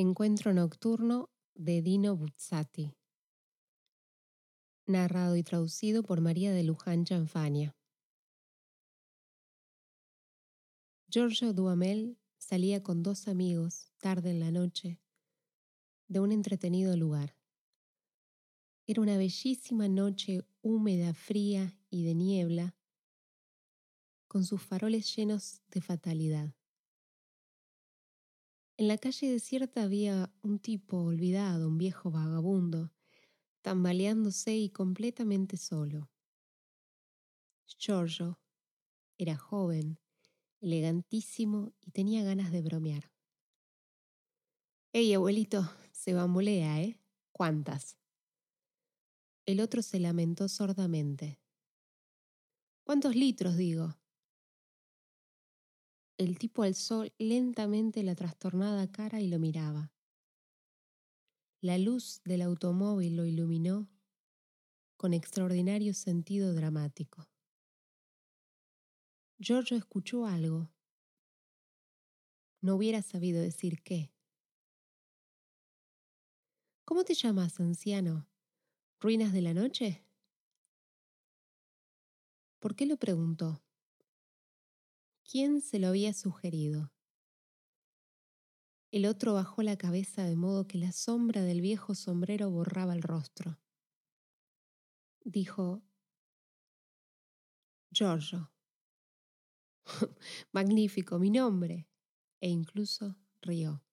Encuentro Nocturno de Dino Buzzati. Narrado y traducido por María de Luján Chanfania. Giorgio Duhamel salía con dos amigos tarde en la noche de un entretenido lugar. Era una bellísima noche húmeda, fría y de niebla, con sus faroles llenos de fatalidad. En la calle desierta había un tipo olvidado, un viejo vagabundo, tambaleándose y completamente solo. Giorgio era joven, elegantísimo y tenía ganas de bromear. Ey, abuelito, se bambolea, ¿eh? ¿Cuántas? El otro se lamentó sordamente. ¿Cuántos litros, digo? El tipo alzó lentamente la trastornada cara y lo miraba. La luz del automóvil lo iluminó con extraordinario sentido dramático. Giorgio escuchó algo. No hubiera sabido decir qué. ¿Cómo te llamas, anciano? ¿Ruinas de la noche? ¿Por qué lo preguntó? ¿Quién se lo había sugerido? El otro bajó la cabeza de modo que la sombra del viejo sombrero borraba el rostro. Dijo, Giorgio. Magnífico, mi nombre. E incluso rió.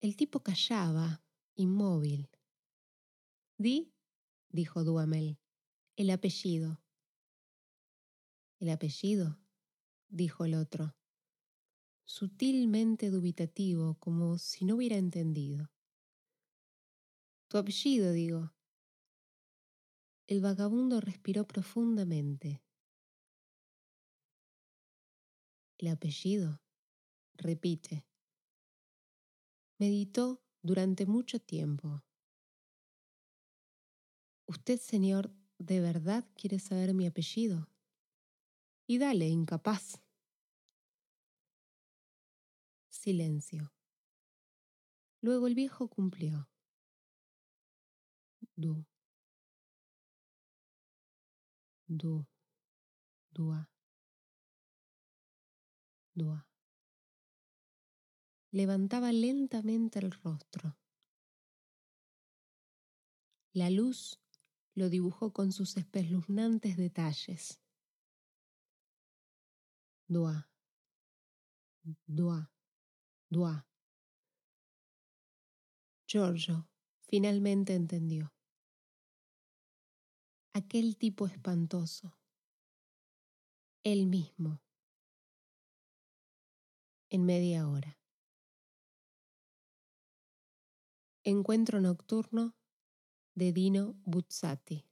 El tipo callaba, inmóvil. Di, dijo Duhamel, el apellido. ¿El apellido? Dijo el otro, sutilmente dubitativo, como si no hubiera entendido. Tu apellido, digo. El vagabundo respiró profundamente. El apellido, repite. Meditó durante mucho tiempo. ¿Usted, señor, de verdad quiere saber mi apellido? Y dale, incapaz. Silencio. Luego el viejo cumplió. Du. Du. Dua. Dua. Levantaba lentamente el rostro. La luz lo dibujó con sus espeluznantes detalles. Dua. Dua. Giorgio finalmente entendió. Aquel tipo espantoso. Él mismo. En media hora. Encuentro nocturno de Dino Buzzati.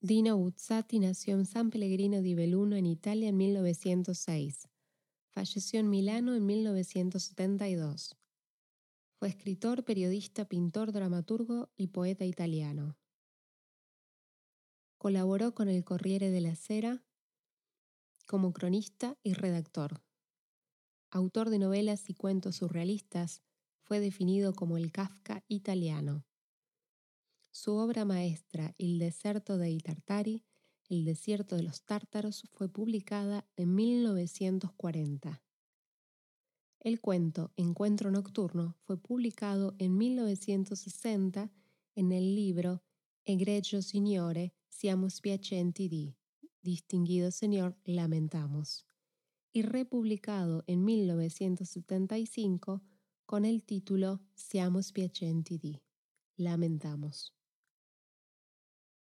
Dino Buzzati nació en San Pellegrino di Belluno, en Italia, en 1906. Falleció en Milano en 1972. Fue escritor, periodista, pintor, dramaturgo y poeta italiano. Colaboró con el Corriere della Sera como cronista y redactor. Autor de novelas y cuentos surrealistas, fue definido como el Kafka italiano. Su obra maestra, Il deserto dei Tartari, el desierto de los tártaros fue publicada en 1940. El cuento Encuentro Nocturno fue publicado en 1960 en el libro Egregio Signore siamo spiacenti di, Distinguido Señor, lamentamos, y republicado en 1975 con el título Siamo spiacenti di, lamentamos.